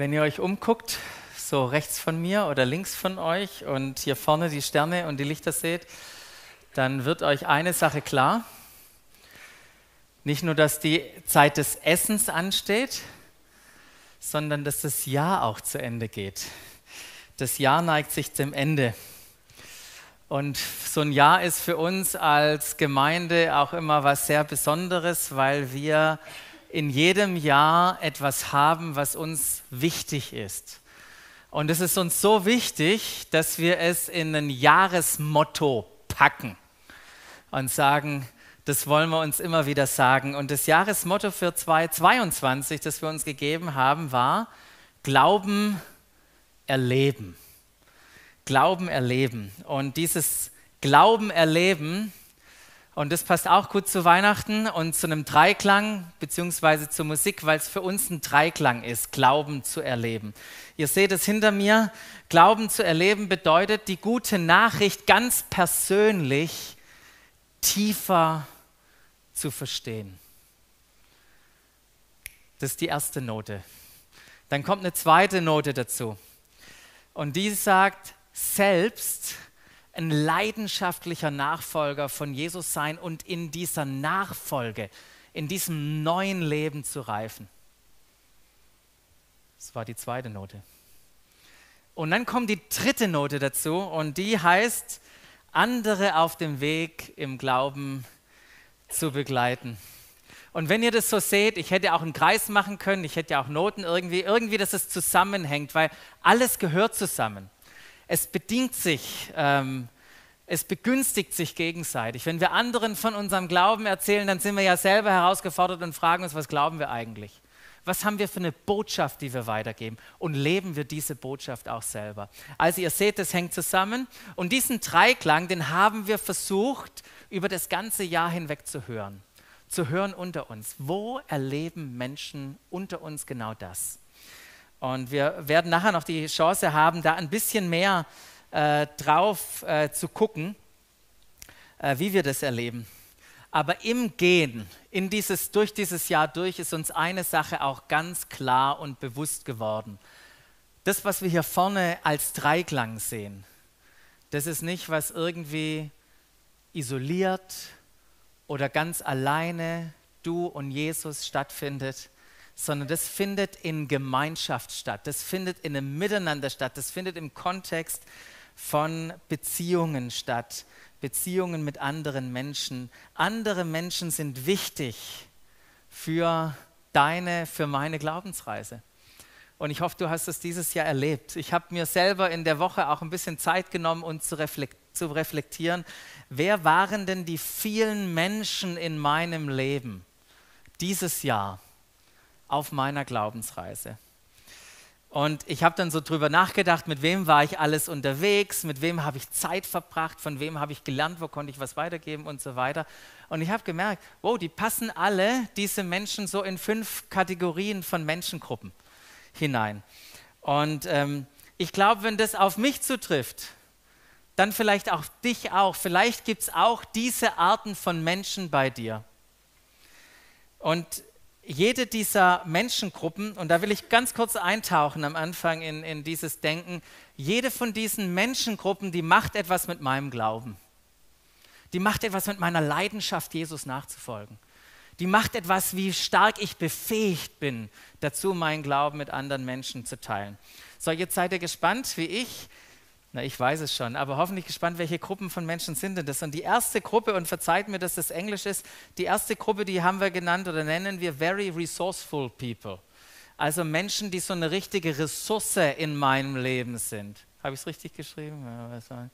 Wenn ihr euch umguckt, so rechts von mir oder links von euch und hier vorne die Sterne und die Lichter seht, dann wird euch eine Sache klar. Nicht nur, dass die Zeit des Essens ansteht, sondern dass das Jahr auch zu Ende geht. Das Jahr neigt sich zum Ende. Und so ein Jahr ist für uns als Gemeinde auch immer was sehr Besonderes, weil wir in jedem Jahr etwas haben, was uns wichtig ist. Und es ist uns so wichtig, dass wir es in ein Jahresmotto packen und sagen, das wollen wir uns immer wieder sagen. Und das Jahresmotto für 2022, das wir uns gegeben haben, war Glauben erleben. Glauben erleben. Und dieses Glauben erleben, und das passt auch gut zu Weihnachten und zu einem Dreiklang, beziehungsweise zur Musik, weil es für uns ein Dreiklang ist, Glauben zu erleben. Ihr seht es hinter mir, Glauben zu erleben bedeutet, die gute Nachricht ganz persönlich tiefer zu verstehen. Das ist die erste Note. Dann kommt eine zweite Note dazu. Und die sagt, selbst ein leidenschaftlicher Nachfolger von Jesus sein und in dieser Nachfolge, in diesem neuen Leben zu reifen. Das war die zweite Note. Und dann kommt die dritte Note dazu und die heißt, andere auf dem Weg im Glauben zu begleiten. Und wenn ihr das so seht, ich hätte auch einen Kreis machen können, ich hätte ja auch Noten irgendwie, irgendwie, dass es zusammenhängt, weil alles gehört zusammen. Es bedingt sich, ähm, es begünstigt sich gegenseitig. Wenn wir anderen von unserem Glauben erzählen, dann sind wir ja selber herausgefordert und fragen uns, was glauben wir eigentlich? Was haben wir für eine Botschaft, die wir weitergeben? Und leben wir diese Botschaft auch selber? Also ihr seht, das hängt zusammen. Und diesen Dreiklang, den haben wir versucht, über das ganze Jahr hinweg zu hören. Zu hören unter uns. Wo erleben Menschen unter uns genau das? Und wir werden nachher noch die Chance haben, da ein bisschen mehr äh, drauf äh, zu gucken, äh, wie wir das erleben. Aber im Gehen, in dieses, durch dieses Jahr durch, ist uns eine Sache auch ganz klar und bewusst geworden. Das, was wir hier vorne als Dreiklang sehen, das ist nicht, was irgendwie isoliert oder ganz alleine du und Jesus stattfindet, sondern das findet in Gemeinschaft statt, das findet in einem Miteinander statt, das findet im Kontext von Beziehungen statt, Beziehungen mit anderen Menschen. Andere Menschen sind wichtig für deine, für meine Glaubensreise. Und ich hoffe, du hast es dieses Jahr erlebt. Ich habe mir selber in der Woche auch ein bisschen Zeit genommen, um zu, reflekt zu reflektieren, wer waren denn die vielen Menschen in meinem Leben dieses Jahr auf meiner Glaubensreise? Und ich habe dann so drüber nachgedacht, mit wem war ich alles unterwegs, mit wem habe ich Zeit verbracht, von wem habe ich gelernt, wo konnte ich was weitergeben und so weiter. Und ich habe gemerkt, wow, die passen alle, diese Menschen, so in fünf Kategorien von Menschengruppen hinein. Und ähm, ich glaube, wenn das auf mich zutrifft, dann vielleicht auch dich auch. Vielleicht gibt es auch diese Arten von Menschen bei dir. Und jede dieser Menschengruppen, und da will ich ganz kurz eintauchen am Anfang in, in dieses Denken, jede von diesen Menschengruppen, die macht etwas mit meinem Glauben. Die macht etwas mit meiner Leidenschaft, Jesus nachzufolgen. Die macht etwas, wie stark ich befähigt bin, dazu meinen Glauben mit anderen Menschen zu teilen. So, jetzt seid ihr gespannt, wie ich na, ich weiß es schon, aber hoffentlich gespannt, welche Gruppen von Menschen sind denn das? Und die erste Gruppe, und verzeiht mir, dass das Englisch ist, die erste Gruppe, die haben wir genannt oder nennen wir Very Resourceful People. Also Menschen, die so eine richtige Ressource in meinem Leben sind. Habe ich es richtig geschrieben? Ja,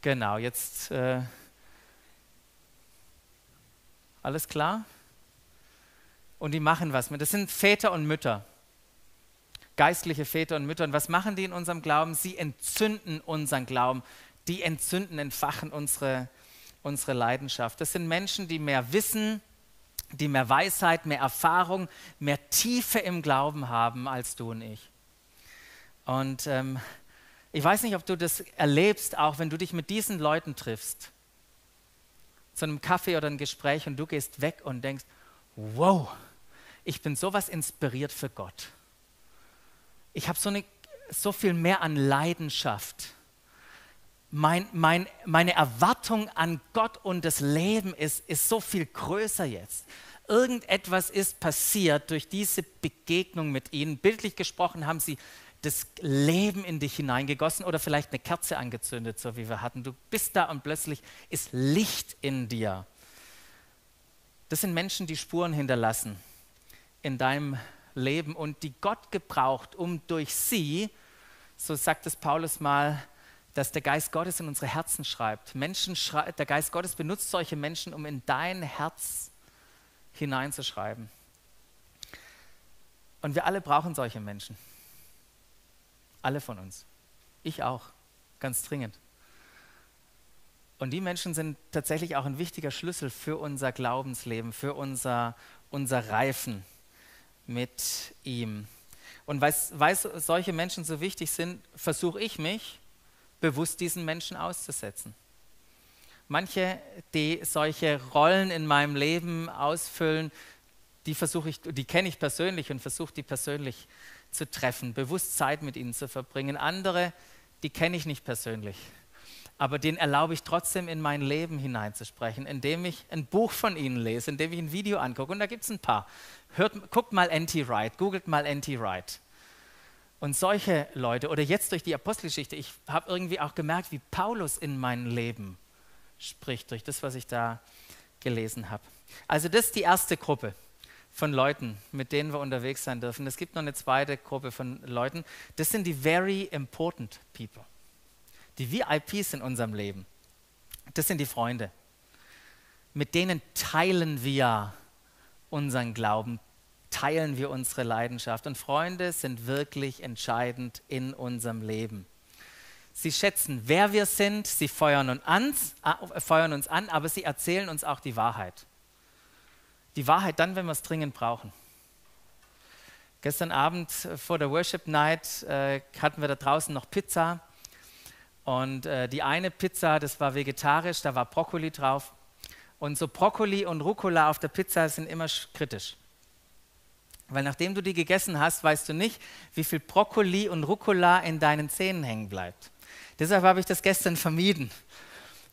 genau, jetzt äh, alles klar? Und die machen was mit. Das sind Väter und Mütter geistliche Väter und Mütter. Und was machen die in unserem Glauben? Sie entzünden unseren Glauben. Die entzünden, entfachen unsere, unsere Leidenschaft. Das sind Menschen, die mehr Wissen, die mehr Weisheit, mehr Erfahrung, mehr Tiefe im Glauben haben als du und ich. Und ähm, ich weiß nicht, ob du das erlebst, auch wenn du dich mit diesen Leuten triffst, zu einem Kaffee oder ein Gespräch und du gehst weg und denkst, wow, ich bin sowas inspiriert für Gott. Ich habe so, so viel mehr an Leidenschaft. Mein, mein, meine Erwartung an Gott und das Leben ist, ist so viel größer jetzt. Irgendetwas ist passiert durch diese Begegnung mit ihnen. Bildlich gesprochen haben sie das Leben in dich hineingegossen oder vielleicht eine Kerze angezündet, so wie wir hatten. Du bist da und plötzlich ist Licht in dir. Das sind Menschen, die Spuren hinterlassen in deinem Leben und die Gott gebraucht, um durch sie, so sagt es Paulus mal, dass der Geist Gottes in unsere Herzen schreibt. Menschen schrei der Geist Gottes benutzt solche Menschen, um in dein Herz hineinzuschreiben. Und wir alle brauchen solche Menschen. Alle von uns. Ich auch, ganz dringend. Und die Menschen sind tatsächlich auch ein wichtiger Schlüssel für unser Glaubensleben, für unser, unser Reifen mit ihm. Und weil solche Menschen so wichtig sind, versuche ich mich bewusst diesen Menschen auszusetzen. Manche, die solche Rollen in meinem Leben ausfüllen, die die kenne ich persönlich und versuche die persönlich zu treffen, bewusst Zeit mit ihnen zu verbringen. Andere, die kenne ich nicht persönlich aber den erlaube ich trotzdem in mein Leben hineinzusprechen, indem ich ein Buch von ihnen lese, indem ich ein Video angucke. Und da gibt es ein paar. Hört, guckt mal Anti-Wright, googelt mal Anti-Wright. Und solche Leute, oder jetzt durch die Apostelgeschichte, ich habe irgendwie auch gemerkt, wie Paulus in mein Leben spricht, durch das, was ich da gelesen habe. Also das ist die erste Gruppe von Leuten, mit denen wir unterwegs sein dürfen. Es gibt noch eine zweite Gruppe von Leuten. Das sind die very important people die VIPs in unserem Leben, das sind die Freunde. Mit denen teilen wir unseren Glauben, teilen wir unsere Leidenschaft. Und Freunde sind wirklich entscheidend in unserem Leben. Sie schätzen, wer wir sind, sie feuern uns, an, äh, feuern uns an, aber sie erzählen uns auch die Wahrheit. Die Wahrheit dann, wenn wir es dringend brauchen. Gestern Abend vor der Worship Night äh, hatten wir da draußen noch Pizza und äh, die eine Pizza, das war vegetarisch, da war Brokkoli drauf. Und so Brokkoli und Rucola auf der Pizza sind immer kritisch. Weil nachdem du die gegessen hast, weißt du nicht, wie viel Brokkoli und Rucola in deinen Zähnen hängen bleibt. Deshalb habe ich das gestern vermieden.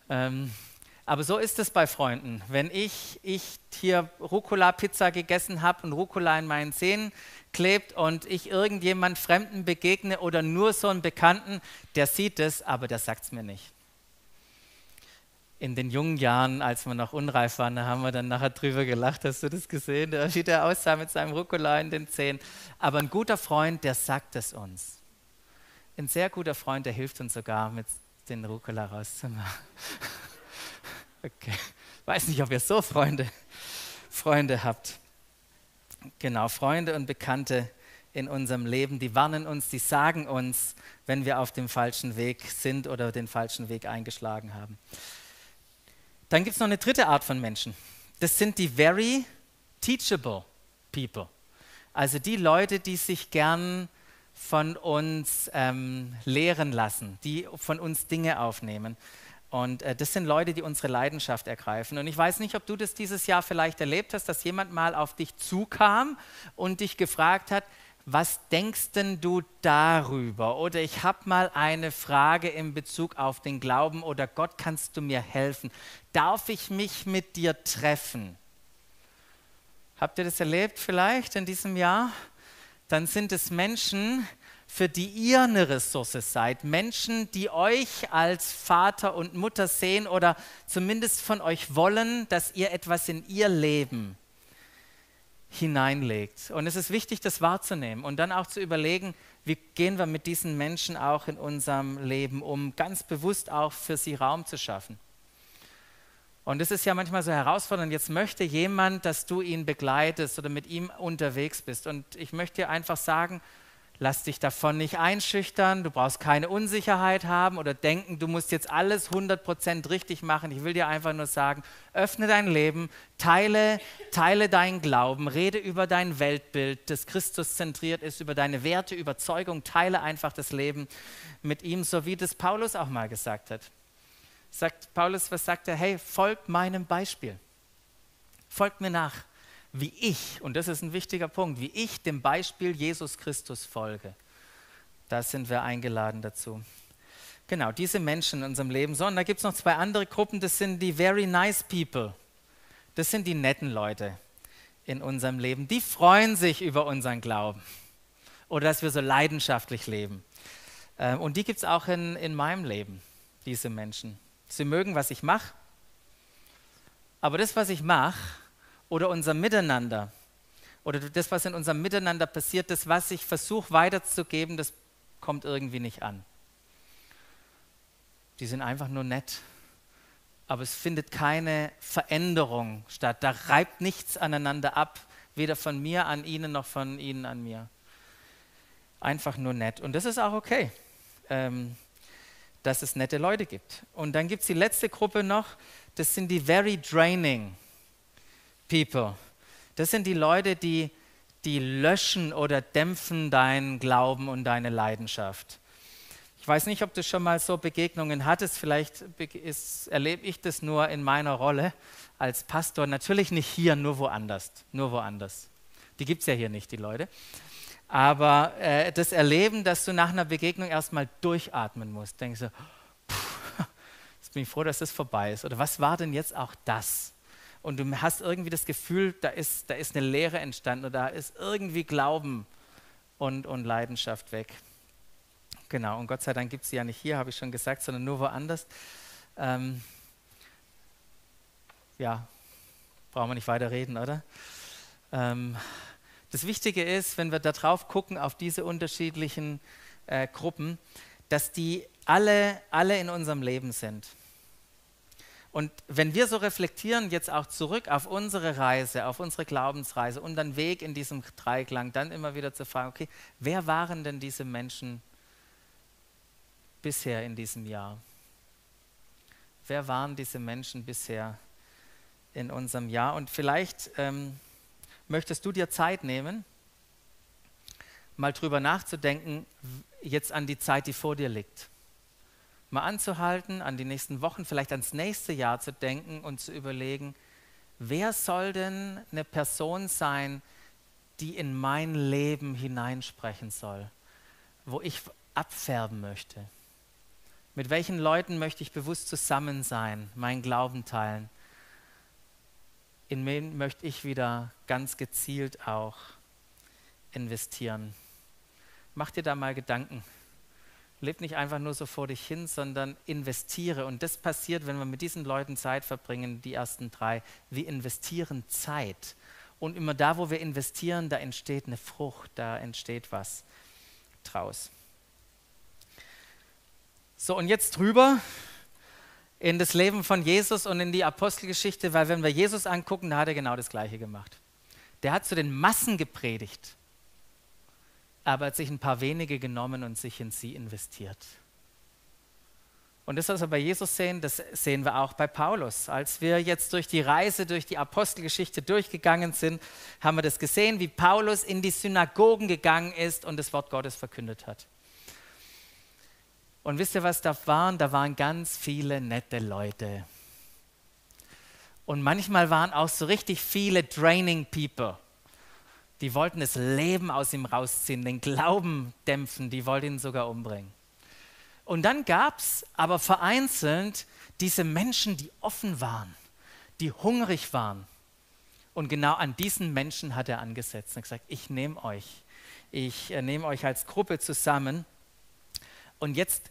Ähm, aber so ist es bei Freunden. Wenn ich, ich hier Rucola-Pizza gegessen habe und Rucola in meinen Zähnen klebt und ich irgendjemand Fremden begegne oder nur so einen Bekannten, der sieht es, aber der sagt es mir nicht. In den jungen Jahren, als wir noch unreif waren, da haben wir dann nachher drüber gelacht. Hast du das gesehen? Wie der aussah mit seinem Rucola in den Zähnen. Aber ein guter Freund, der sagt es uns. Ein sehr guter Freund, der hilft uns sogar, mit den Rucola rauszumachen. Okay. Weiß nicht, ob ihr so Freunde, Freunde habt. Genau, Freunde und Bekannte in unserem Leben, die warnen uns, die sagen uns, wenn wir auf dem falschen Weg sind oder den falschen Weg eingeschlagen haben. Dann gibt es noch eine dritte Art von Menschen. Das sind die very teachable people. Also die Leute, die sich gern von uns ähm, lehren lassen, die von uns Dinge aufnehmen. Und äh, das sind Leute, die unsere Leidenschaft ergreifen. Und ich weiß nicht, ob du das dieses Jahr vielleicht erlebt hast, dass jemand mal auf dich zukam und dich gefragt hat, was denkst denn du darüber? Oder ich habe mal eine Frage in Bezug auf den Glauben oder Gott, kannst du mir helfen? Darf ich mich mit dir treffen? Habt ihr das erlebt vielleicht in diesem Jahr? Dann sind es Menschen, für die ihr eine Ressource seid. Menschen, die euch als Vater und Mutter sehen oder zumindest von euch wollen, dass ihr etwas in ihr Leben hineinlegt. Und es ist wichtig, das wahrzunehmen und dann auch zu überlegen, wie gehen wir mit diesen Menschen auch in unserem Leben um, ganz bewusst auch für sie Raum zu schaffen. Und es ist ja manchmal so herausfordernd. Jetzt möchte jemand, dass du ihn begleitest oder mit ihm unterwegs bist. Und ich möchte dir einfach sagen, Lass dich davon nicht einschüchtern, du brauchst keine Unsicherheit haben oder denken, du musst jetzt alles 100% richtig machen. Ich will dir einfach nur sagen, öffne dein Leben, teile, teile deinen Glauben, rede über dein Weltbild, das Christus zentriert ist, über deine Werte, Überzeugung, teile einfach das Leben mit ihm, so wie das Paulus auch mal gesagt hat. Sagt Paulus, was sagt er? Hey, folgt meinem Beispiel. Folgt mir nach. Wie ich, und das ist ein wichtiger Punkt, wie ich dem Beispiel Jesus Christus folge. Da sind wir eingeladen dazu. Genau, diese Menschen in unserem Leben. So, und da gibt es noch zwei andere Gruppen, das sind die very nice people. Das sind die netten Leute in unserem Leben. Die freuen sich über unseren Glauben oder dass wir so leidenschaftlich leben. Ähm, und die gibt es auch in, in meinem Leben, diese Menschen. Sie mögen, was ich mache, aber das, was ich mache, oder unser Miteinander, oder das, was in unserem Miteinander passiert, das, was ich versuche weiterzugeben, das kommt irgendwie nicht an. Die sind einfach nur nett, aber es findet keine Veränderung statt. Da reibt nichts aneinander ab, weder von mir an ihnen noch von ihnen an mir. Einfach nur nett. Und das ist auch okay. Ähm, dass es nette Leute gibt. Und dann gibt es die letzte Gruppe noch, das sind die very draining people. Das sind die Leute, die, die löschen oder dämpfen deinen Glauben und deine Leidenschaft. Ich weiß nicht, ob du schon mal so Begegnungen hattest, vielleicht ist, erlebe ich das nur in meiner Rolle als Pastor. Natürlich nicht hier, nur woanders. Nur woanders. Die gibt es ja hier nicht, die Leute. Aber äh, das Erleben, dass du nach einer Begegnung erstmal durchatmen musst, denkst du, pff, jetzt bin ich froh, dass das vorbei ist. Oder was war denn jetzt auch das? Und du hast irgendwie das Gefühl, da ist, da ist eine Lehre entstanden oder da ist irgendwie Glauben und, und Leidenschaft weg. Genau, und Gott sei Dank gibt es sie ja nicht hier, habe ich schon gesagt, sondern nur woanders. Ähm, ja, brauchen wir nicht weiter reden, oder? Ähm, das Wichtige ist, wenn wir da drauf gucken, auf diese unterschiedlichen äh, Gruppen, dass die alle, alle in unserem Leben sind. Und wenn wir so reflektieren, jetzt auch zurück auf unsere Reise, auf unsere Glaubensreise dann Weg in diesem Dreiklang, dann immer wieder zu fragen, okay, wer waren denn diese Menschen bisher in diesem Jahr? Wer waren diese Menschen bisher in unserem Jahr? Und vielleicht ähm, möchtest du dir Zeit nehmen, mal drüber nachzudenken, jetzt an die Zeit, die vor dir liegt. Mal anzuhalten, an die nächsten Wochen, vielleicht ans nächste Jahr zu denken und zu überlegen, wer soll denn eine Person sein, die in mein Leben hineinsprechen soll, wo ich abfärben möchte. Mit welchen Leuten möchte ich bewusst zusammen sein, meinen Glauben teilen? in wen möchte ich wieder ganz gezielt auch investieren. Mach dir da mal Gedanken. Leb nicht einfach nur so vor dich hin, sondern investiere. Und das passiert, wenn wir mit diesen Leuten Zeit verbringen, die ersten drei. Wir investieren Zeit. Und immer da, wo wir investieren, da entsteht eine Frucht, da entsteht was draus. So, und jetzt drüber in das Leben von Jesus und in die Apostelgeschichte, weil wenn wir Jesus angucken, da hat er genau das Gleiche gemacht. Der hat zu den Massen gepredigt, aber hat sich ein paar wenige genommen und sich in sie investiert. Und das, was wir bei Jesus sehen, das sehen wir auch bei Paulus. Als wir jetzt durch die Reise, durch die Apostelgeschichte durchgegangen sind, haben wir das gesehen, wie Paulus in die Synagogen gegangen ist und das Wort Gottes verkündet hat. Und wisst ihr, was da waren? Da waren ganz viele nette Leute. Und manchmal waren auch so richtig viele draining people. Die wollten das Leben aus ihm rausziehen, den Glauben dämpfen, die wollten ihn sogar umbringen. Und dann gab es aber vereinzelt diese Menschen, die offen waren, die hungrig waren. Und genau an diesen Menschen hat er angesetzt und gesagt, ich nehme euch, ich äh, nehme euch als Gruppe zusammen und jetzt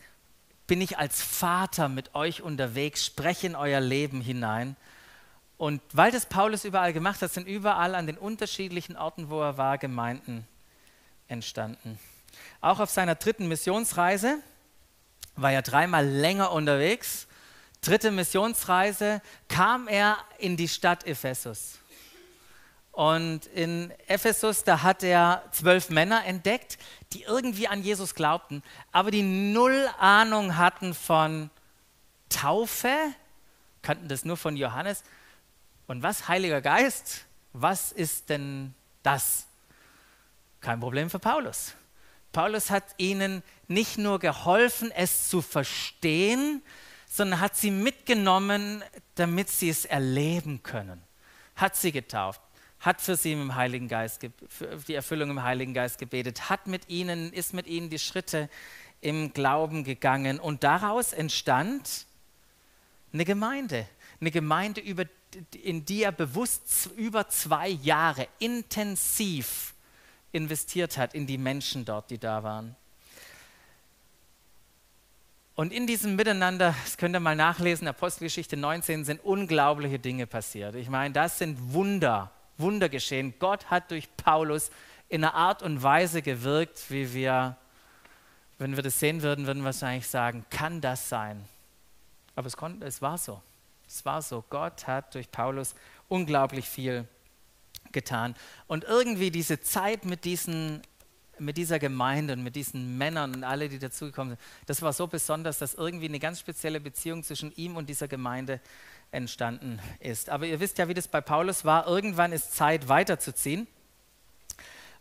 bin ich als Vater mit euch unterwegs, spreche in euer Leben hinein. Und weil das Paulus überall gemacht hat, sind überall an den unterschiedlichen Orten, wo er war, Gemeinden entstanden. Auch auf seiner dritten Missionsreise war er dreimal länger unterwegs. Dritte Missionsreise kam er in die Stadt Ephesus. Und in Ephesus, da hat er zwölf Männer entdeckt, die irgendwie an Jesus glaubten, aber die null Ahnung hatten von Taufe, kannten das nur von Johannes. Und was, Heiliger Geist, was ist denn das? Kein Problem für Paulus. Paulus hat ihnen nicht nur geholfen, es zu verstehen, sondern hat sie mitgenommen, damit sie es erleben können. Hat sie getauft hat für sie im Heiligen Geist, für die Erfüllung im Heiligen Geist gebetet, hat mit ihnen, ist mit ihnen die Schritte im Glauben gegangen und daraus entstand eine Gemeinde, eine Gemeinde, über, in die er bewusst über zwei Jahre intensiv investiert hat, in die Menschen dort, die da waren. Und in diesem Miteinander, das könnt ihr mal nachlesen, Apostelgeschichte 19, sind unglaubliche Dinge passiert. Ich meine, das sind Wunder, Wunder geschehen. Gott hat durch Paulus in einer Art und Weise gewirkt, wie wir, wenn wir das sehen würden, würden wir wahrscheinlich sagen, kann das sein? Aber es, konnte, es war so. Es war so. Gott hat durch Paulus unglaublich viel getan. Und irgendwie diese Zeit mit diesen mit dieser Gemeinde und mit diesen Männern und alle, die dazugekommen sind, das war so besonders, dass irgendwie eine ganz spezielle Beziehung zwischen ihm und dieser Gemeinde entstanden ist. Aber ihr wisst ja, wie das bei Paulus war. Irgendwann ist Zeit weiterzuziehen.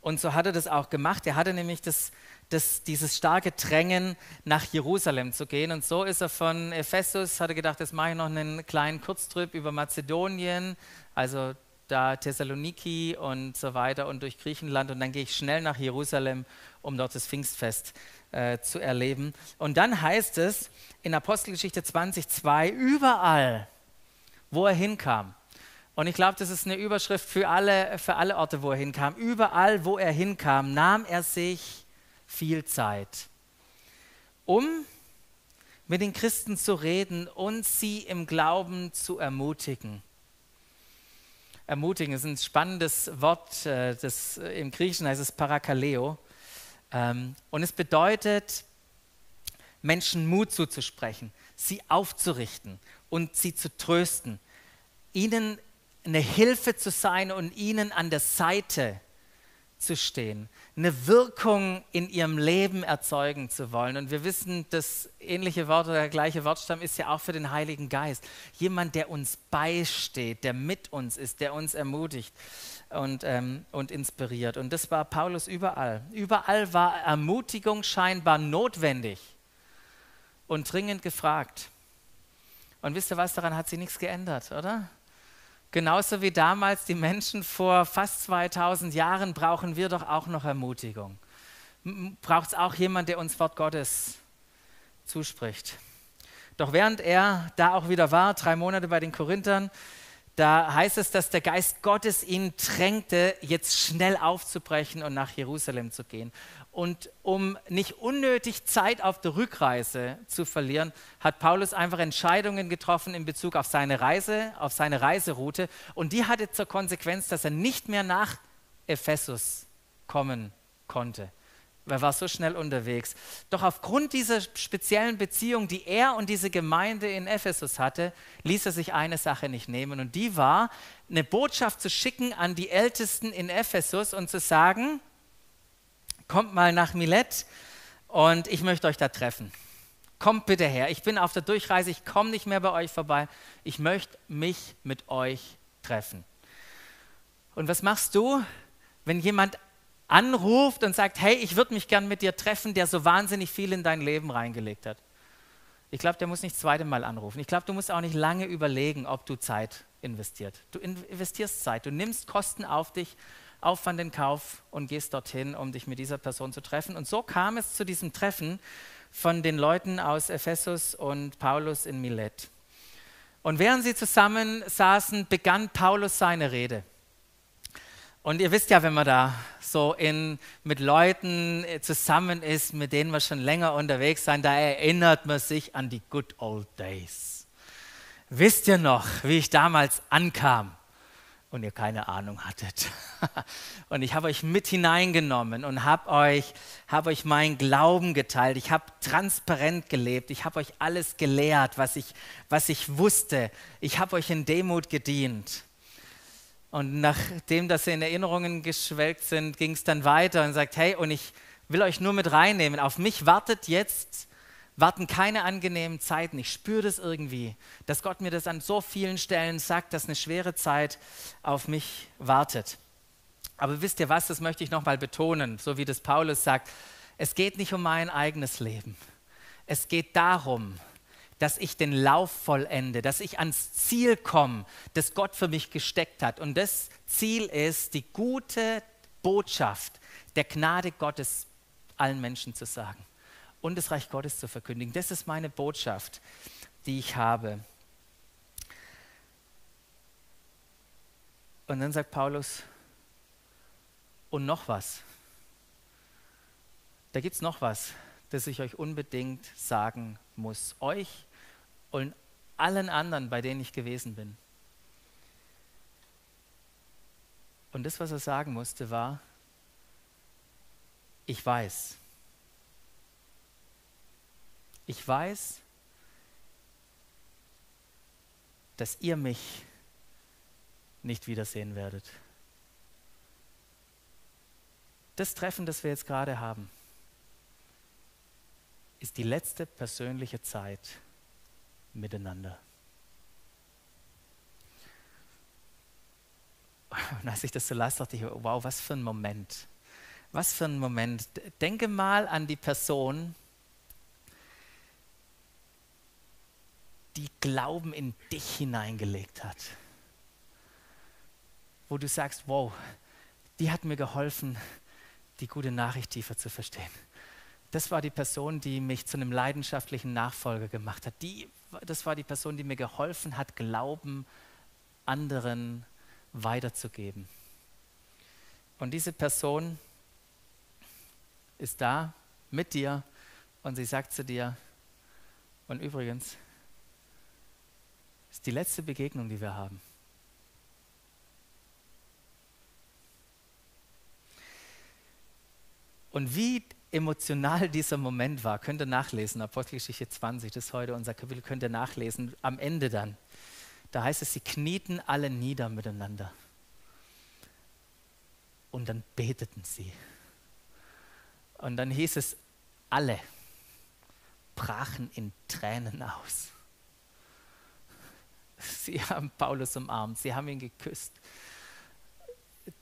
Und so hat er das auch gemacht. Er hatte nämlich das, das, dieses starke Drängen, nach Jerusalem zu gehen. Und so ist er von Ephesus, hat er gedacht, jetzt mache ich noch einen kleinen Kurztrip über Mazedonien, also da Thessaloniki und so weiter und durch Griechenland und dann gehe ich schnell nach Jerusalem, um dort das Pfingstfest äh, zu erleben. Und dann heißt es in Apostelgeschichte 20.2, überall, wo er hinkam, und ich glaube, das ist eine Überschrift für alle, für alle Orte, wo er hinkam, überall, wo er hinkam, nahm er sich viel Zeit, um mit den Christen zu reden und sie im Glauben zu ermutigen ermutigen. Ist ein spannendes Wort, äh, das, äh, im Griechischen heißt es Parakaleo. Ähm, und es bedeutet, Menschen Mut zuzusprechen, sie aufzurichten und sie zu trösten, ihnen eine Hilfe zu sein und ihnen an der Seite zu stehen, eine Wirkung in ihrem Leben erzeugen zu wollen. Und wir wissen, das ähnliche Wort oder der gleiche Wortstamm ist ja auch für den Heiligen Geist. Jemand, der uns beisteht, der mit uns ist, der uns ermutigt und, ähm, und inspiriert. Und das war Paulus überall. Überall war Ermutigung scheinbar notwendig und dringend gefragt. Und wisst ihr was, daran hat sich nichts geändert, oder? Genauso wie damals die Menschen vor fast 2000 Jahren brauchen wir doch auch noch Ermutigung. Braucht es auch jemand, der uns Wort Gottes zuspricht. Doch während er da auch wieder war, drei Monate bei den Korinthern, da heißt es, dass der Geist Gottes ihn drängte, jetzt schnell aufzubrechen und nach Jerusalem zu gehen. Und um nicht unnötig Zeit auf der Rückreise zu verlieren, hat Paulus einfach Entscheidungen getroffen in Bezug auf seine Reise, auf seine Reiseroute. Und die hatte zur Konsequenz, dass er nicht mehr nach Ephesus kommen konnte. Er war so schnell unterwegs. Doch aufgrund dieser speziellen Beziehung, die er und diese Gemeinde in Ephesus hatte, ließ er sich eine Sache nicht nehmen. Und die war, eine Botschaft zu schicken an die Ältesten in Ephesus und zu sagen, kommt mal nach Milet und ich möchte euch da treffen. Kommt bitte her. Ich bin auf der Durchreise, ich komme nicht mehr bei euch vorbei. Ich möchte mich mit euch treffen. Und was machst du, wenn jemand anruft und sagt, hey, ich würde mich gern mit dir treffen, der so wahnsinnig viel in dein Leben reingelegt hat? Ich glaube, der muss nicht das zweite Mal anrufen. Ich glaube, du musst auch nicht lange überlegen, ob du Zeit investiert. Du investierst Zeit, du nimmst Kosten auf dich Aufwand in Kauf und gehst dorthin, um dich mit dieser Person zu treffen. Und so kam es zu diesem Treffen von den Leuten aus Ephesus und Paulus in Milet. Und während sie zusammen saßen, begann Paulus seine Rede. Und ihr wisst ja, wenn man da so in, mit Leuten zusammen ist, mit denen wir schon länger unterwegs sind, da erinnert man sich an die good old days. Wisst ihr noch, wie ich damals ankam? Und ihr keine Ahnung hattet. und ich habe euch mit hineingenommen und habe euch, hab euch meinen Glauben geteilt. Ich habe transparent gelebt. Ich habe euch alles gelehrt, was ich, was ich wusste. Ich habe euch in Demut gedient. Und nachdem das in Erinnerungen geschwelgt sind, ging es dann weiter und sagt, hey, und ich will euch nur mit reinnehmen. Auf mich wartet jetzt warten keine angenehmen Zeiten. Ich spüre das irgendwie, dass Gott mir das an so vielen Stellen sagt, dass eine schwere Zeit auf mich wartet. Aber wisst ihr was, das möchte ich nochmal betonen, so wie das Paulus sagt, es geht nicht um mein eigenes Leben. Es geht darum, dass ich den Lauf vollende, dass ich ans Ziel komme, das Gott für mich gesteckt hat. Und das Ziel ist, die gute Botschaft der Gnade Gottes allen Menschen zu sagen und das Reich Gottes zu verkündigen. Das ist meine Botschaft, die ich habe. Und dann sagt Paulus, und noch was. Da gibt es noch was, das ich euch unbedingt sagen muss. Euch und allen anderen, bei denen ich gewesen bin. Und das, was er sagen musste, war, ich weiß. Ich weiß, dass ihr mich nicht wiedersehen werdet. Das Treffen, das wir jetzt gerade haben, ist die letzte persönliche Zeit miteinander. Und als ich das so las, dachte ich, wow, was für ein Moment. Was für ein Moment. Denke mal an die Person, die Glauben in dich hineingelegt hat. Wo du sagst, wow, die hat mir geholfen, die gute Nachricht tiefer zu verstehen. Das war die Person, die mich zu einem leidenschaftlichen Nachfolger gemacht hat. Die, das war die Person, die mir geholfen hat, Glauben anderen weiterzugeben. Und diese Person ist da mit dir und sie sagt zu dir, und übrigens, ist die letzte Begegnung, die wir haben. Und wie emotional dieser Moment war, könnt ihr nachlesen, Apostelgeschichte 20, das ist heute unser Kapitel, könnt ihr nachlesen, am Ende dann. Da heißt es, sie knieten alle nieder miteinander. Und dann beteten sie. Und dann hieß es, alle brachen in Tränen aus. Sie haben Paulus umarmt, sie haben ihn geküsst.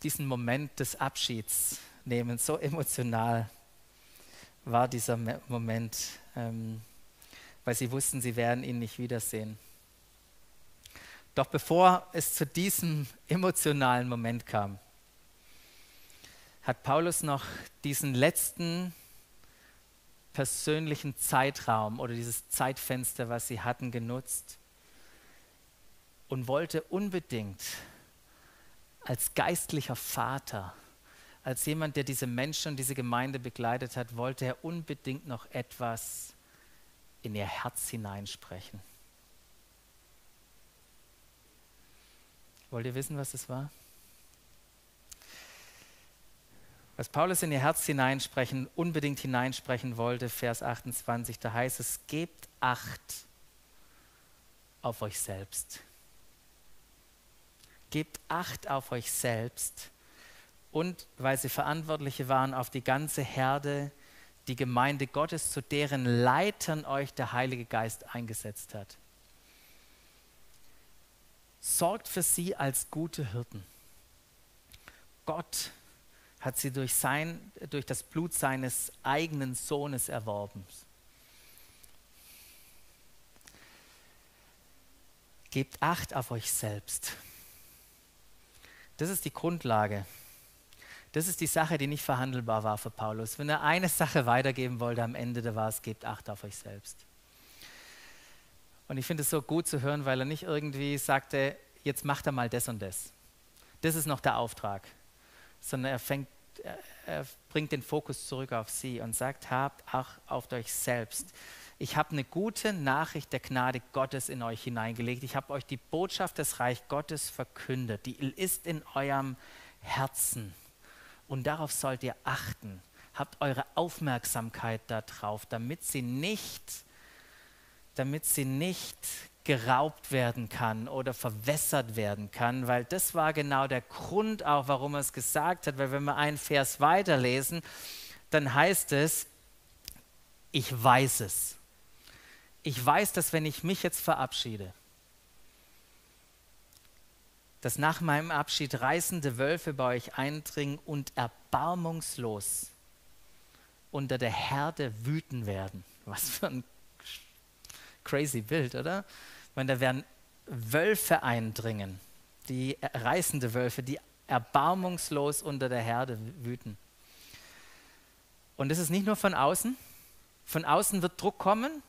Diesen Moment des Abschieds nehmen, so emotional war dieser Moment, ähm, weil sie wussten, sie werden ihn nicht wiedersehen. Doch bevor es zu diesem emotionalen Moment kam, hat Paulus noch diesen letzten persönlichen Zeitraum oder dieses Zeitfenster, was sie hatten, genutzt und wollte unbedingt als geistlicher Vater als jemand, der diese Menschen und diese Gemeinde begleitet hat, wollte er unbedingt noch etwas in ihr Herz hineinsprechen. Wollt ihr wissen, was es war? Was Paulus in ihr Herz hineinsprechen, unbedingt hineinsprechen wollte, Vers 28, da heißt es, gebt Acht auf euch selbst. Gebt Acht auf euch selbst und weil sie Verantwortliche waren auf die ganze Herde, die Gemeinde Gottes, zu deren Leitern euch der Heilige Geist eingesetzt hat. Sorgt für sie als gute Hirten. Gott hat sie durch, sein, durch das Blut seines eigenen Sohnes erworben. Gebt Acht auf euch selbst. Das ist die Grundlage das ist die Sache, die nicht verhandelbar war für Paulus. Wenn er eine Sache weitergeben wollte am Ende, da war es, gebt Acht auf euch selbst. Und ich finde es so gut zu hören, weil er nicht irgendwie sagte, jetzt macht er mal das und das. Das ist noch der Auftrag. Sondern er, fängt, er bringt den Fokus zurück auf sie und sagt, habt Acht auf euch selbst. Ich habe eine gute Nachricht der Gnade Gottes in euch hineingelegt. Ich habe euch die Botschaft des Reich Gottes verkündet. Die ist in eurem Herzen. Und darauf sollt ihr achten. Habt eure Aufmerksamkeit darauf, damit sie nicht, damit sie nicht geraubt werden kann oder verwässert werden kann, weil das war genau der Grund auch, warum er es gesagt hat, weil wenn wir einen Vers weiterlesen, dann heißt es, ich weiß es. Ich weiß, dass wenn ich mich jetzt verabschiede, dass nach meinem Abschied reißende Wölfe bei euch eindringen und erbarmungslos unter der Herde wüten werden. Was für ein crazy Bild, oder? Ich meine, da werden Wölfe eindringen, die reißende Wölfe, die erbarmungslos unter der Herde wüten. Und das ist nicht nur von außen. Von außen wird Druck kommen.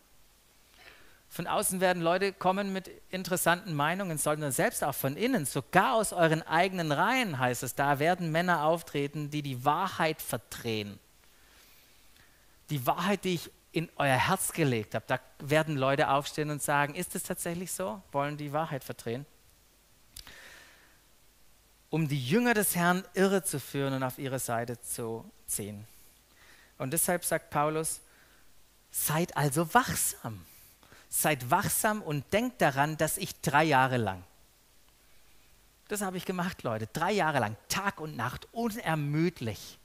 Von außen werden Leute kommen mit interessanten Meinungen, sondern selbst auch von innen, sogar aus euren eigenen Reihen heißt es, da werden Männer auftreten, die die Wahrheit verdrehen. Die Wahrheit, die ich in euer Herz gelegt habe, da werden Leute aufstehen und sagen, ist es tatsächlich so? Wollen die Wahrheit verdrehen? Um die Jünger des Herrn irre zu führen und auf ihre Seite zu ziehen. Und deshalb sagt Paulus, seid also wachsam. Seid wachsam und denkt daran, dass ich drei Jahre lang, das habe ich gemacht, Leute, drei Jahre lang, Tag und Nacht, unermüdlich,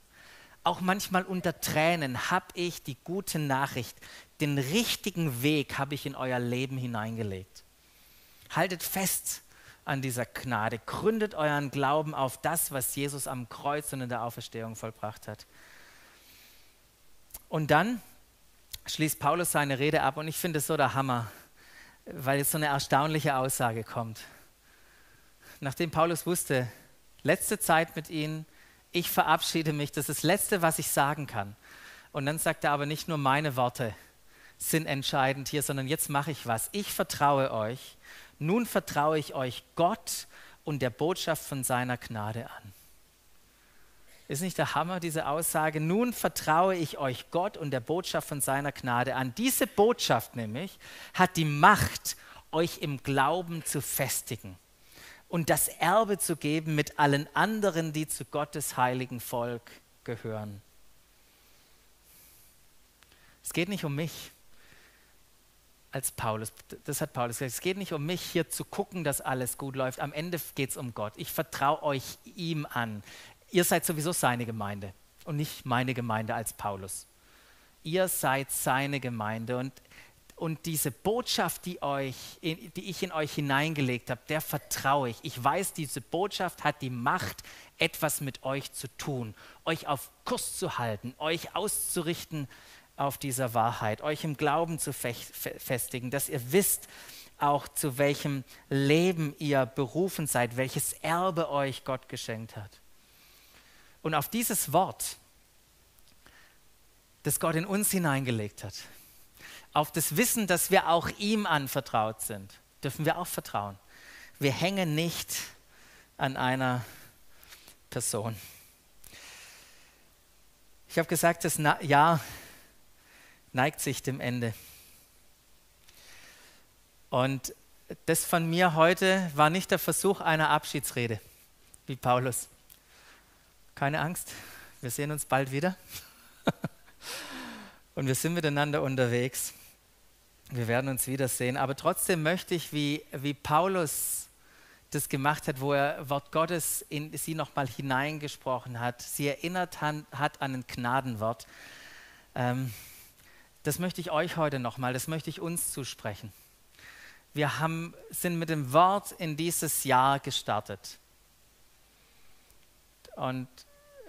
auch manchmal unter Tränen, habe ich die gute Nachricht, den richtigen Weg habe ich in euer Leben hineingelegt. Haltet fest an dieser Gnade, gründet euren Glauben auf das, was Jesus am Kreuz und in der Auferstehung vollbracht hat. Und dann schließt Paulus seine Rede ab und ich finde es so der Hammer, weil jetzt so eine erstaunliche Aussage kommt. Nachdem Paulus wusste, letzte Zeit mit ihnen, ich verabschiede mich, das ist das Letzte, was ich sagen kann. Und dann sagt er aber nicht nur meine Worte sind entscheidend hier, sondern jetzt mache ich was. Ich vertraue euch. Nun vertraue ich euch Gott und der Botschaft von seiner Gnade an. Ist nicht der Hammer, diese Aussage? Nun vertraue ich euch Gott und der Botschaft von seiner Gnade an. Diese Botschaft nämlich hat die Macht, euch im Glauben zu festigen und das Erbe zu geben mit allen anderen, die zu Gottes heiligen Volk gehören. Es geht nicht um mich als Paulus. Das hat Paulus gesagt. Es geht nicht um mich, hier zu gucken, dass alles gut läuft. Am Ende geht es um Gott. Ich vertraue euch ihm an ihr seid sowieso seine Gemeinde und nicht meine Gemeinde als Paulus. Ihr seid seine Gemeinde und, und diese Botschaft, die, euch, die ich in euch hineingelegt habe, der vertraue ich. Ich weiß, diese Botschaft hat die Macht, etwas mit euch zu tun, euch auf Kurs zu halten, euch auszurichten auf dieser Wahrheit, euch im Glauben zu festigen, dass ihr wisst, auch zu welchem Leben ihr berufen seid, welches Erbe euch Gott geschenkt hat. Und auf dieses Wort, das Gott in uns hineingelegt hat, auf das Wissen, dass wir auch ihm anvertraut sind, dürfen wir auch vertrauen. Wir hängen nicht an einer Person. Ich habe gesagt, das Jahr neigt sich dem Ende. Und das von mir heute war nicht der Versuch einer Abschiedsrede, wie Paulus. Keine Angst, wir sehen uns bald wieder. Und wir sind miteinander unterwegs. Wir werden uns wiedersehen. Aber trotzdem möchte ich, wie, wie Paulus das gemacht hat, wo er Wort Gottes in sie nochmal hineingesprochen hat, sie erinnert han, hat an ein Gnadenwort. Ähm, das möchte ich euch heute nochmal, das möchte ich uns zusprechen. Wir haben, sind mit dem Wort in dieses Jahr gestartet. Und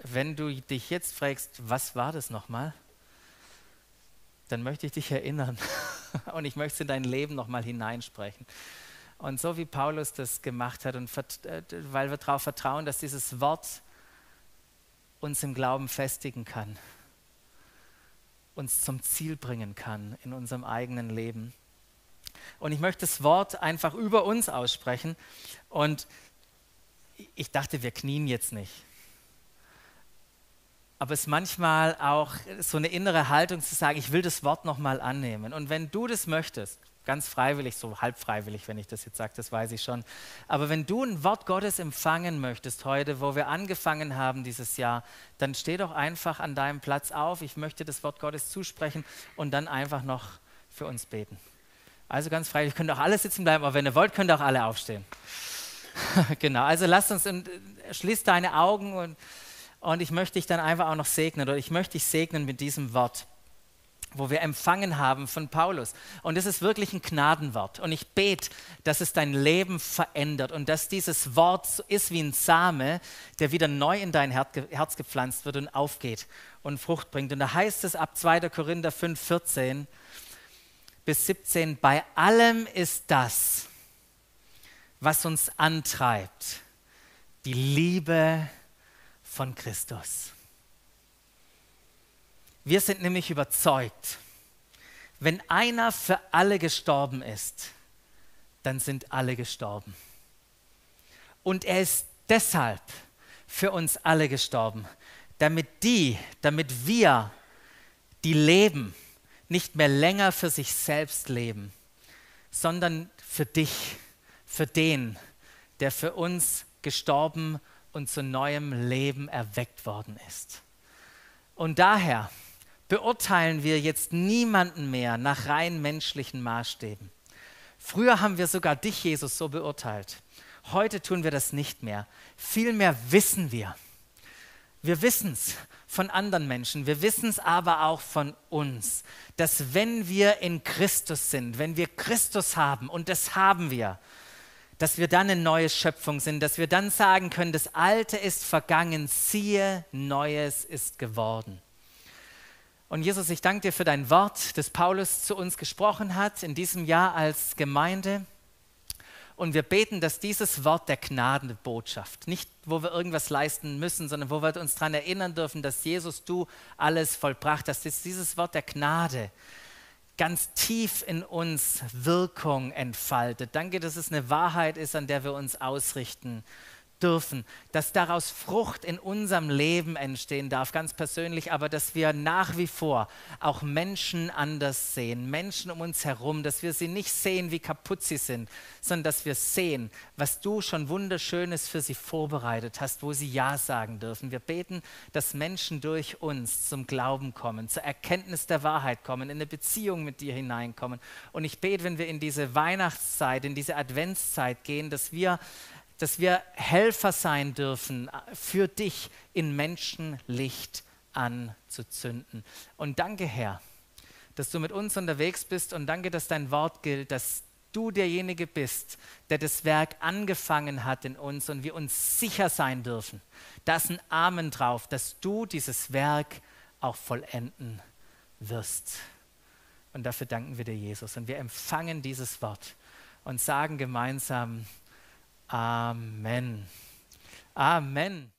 wenn du dich jetzt fragst, was war das nochmal, dann möchte ich dich erinnern und ich möchte in dein Leben nochmal hineinsprechen. Und so wie Paulus das gemacht hat und äh, weil wir darauf vertrauen, dass dieses Wort uns im Glauben festigen kann, uns zum Ziel bringen kann in unserem eigenen Leben. Und ich möchte das Wort einfach über uns aussprechen. Und ich dachte, wir knien jetzt nicht aber es ist manchmal auch so eine innere Haltung zu sagen, ich will das Wort nochmal annehmen. Und wenn du das möchtest, ganz freiwillig, so halb freiwillig, wenn ich das jetzt sage, das weiß ich schon, aber wenn du ein Wort Gottes empfangen möchtest heute, wo wir angefangen haben dieses Jahr, dann steh doch einfach an deinem Platz auf. Ich möchte das Wort Gottes zusprechen und dann einfach noch für uns beten. Also ganz freiwillig, könnt auch alle sitzen bleiben, aber wenn ihr wollt, könnt auch alle aufstehen. genau, also lasst uns, und äh, schließ deine Augen und und ich möchte dich dann einfach auch noch segnen oder ich möchte dich segnen mit diesem Wort, wo wir empfangen haben von Paulus. Und es ist wirklich ein Gnadenwort. Und ich bete, dass es dein Leben verändert und dass dieses Wort so ist wie ein Same, der wieder neu in dein Herz gepflanzt wird und aufgeht und Frucht bringt. Und da heißt es ab 2. Korinther 5, 14, bis 17, bei allem ist das, was uns antreibt, die Liebe von Christus. Wir sind nämlich überzeugt, wenn einer für alle gestorben ist, dann sind alle gestorben. Und er ist deshalb für uns alle gestorben, damit die, damit wir, die leben, nicht mehr länger für sich selbst leben, sondern für dich, für den, der für uns gestorben und zu neuem Leben erweckt worden ist. Und daher beurteilen wir jetzt niemanden mehr nach rein menschlichen Maßstäben. Früher haben wir sogar dich, Jesus, so beurteilt. Heute tun wir das nicht mehr. Vielmehr wissen wir. Wir wissen es von anderen Menschen, wir wissen es aber auch von uns, dass wenn wir in Christus sind, wenn wir Christus haben, und das haben wir, dass wir dann eine neue Schöpfung sind, dass wir dann sagen können, das Alte ist vergangen, siehe, Neues ist geworden. Und Jesus, ich danke dir für dein Wort, das Paulus zu uns gesprochen hat in diesem Jahr als Gemeinde. Und wir beten, dass dieses Wort der Gnadenbotschaft, nicht wo wir irgendwas leisten müssen, sondern wo wir uns daran erinnern dürfen, dass Jesus, du alles vollbracht hast, dass dieses Wort der Gnade ganz tief in uns Wirkung entfaltet. Danke, dass es eine Wahrheit ist, an der wir uns ausrichten dürfen, dass daraus Frucht in unserem Leben entstehen darf, ganz persönlich, aber dass wir nach wie vor auch Menschen anders sehen, Menschen um uns herum, dass wir sie nicht sehen, wie kaputt sie sind, sondern dass wir sehen, was du schon wunderschönes für sie vorbereitet hast, wo sie Ja sagen dürfen. Wir beten, dass Menschen durch uns zum Glauben kommen, zur Erkenntnis der Wahrheit kommen, in eine Beziehung mit dir hineinkommen. Und ich bete, wenn wir in diese Weihnachtszeit, in diese Adventszeit gehen, dass wir dass wir Helfer sein dürfen, äh, für dich in Menschenlicht anzuzünden. Und danke, Herr, dass du mit uns unterwegs bist und danke, dass dein Wort gilt, dass du derjenige bist, der das Werk angefangen hat in uns und wir uns sicher sein dürfen. Da ist ein Amen drauf, dass du dieses Werk auch vollenden wirst. Und dafür danken wir dir, Jesus. Und wir empfangen dieses Wort und sagen gemeinsam, Amen. Amen.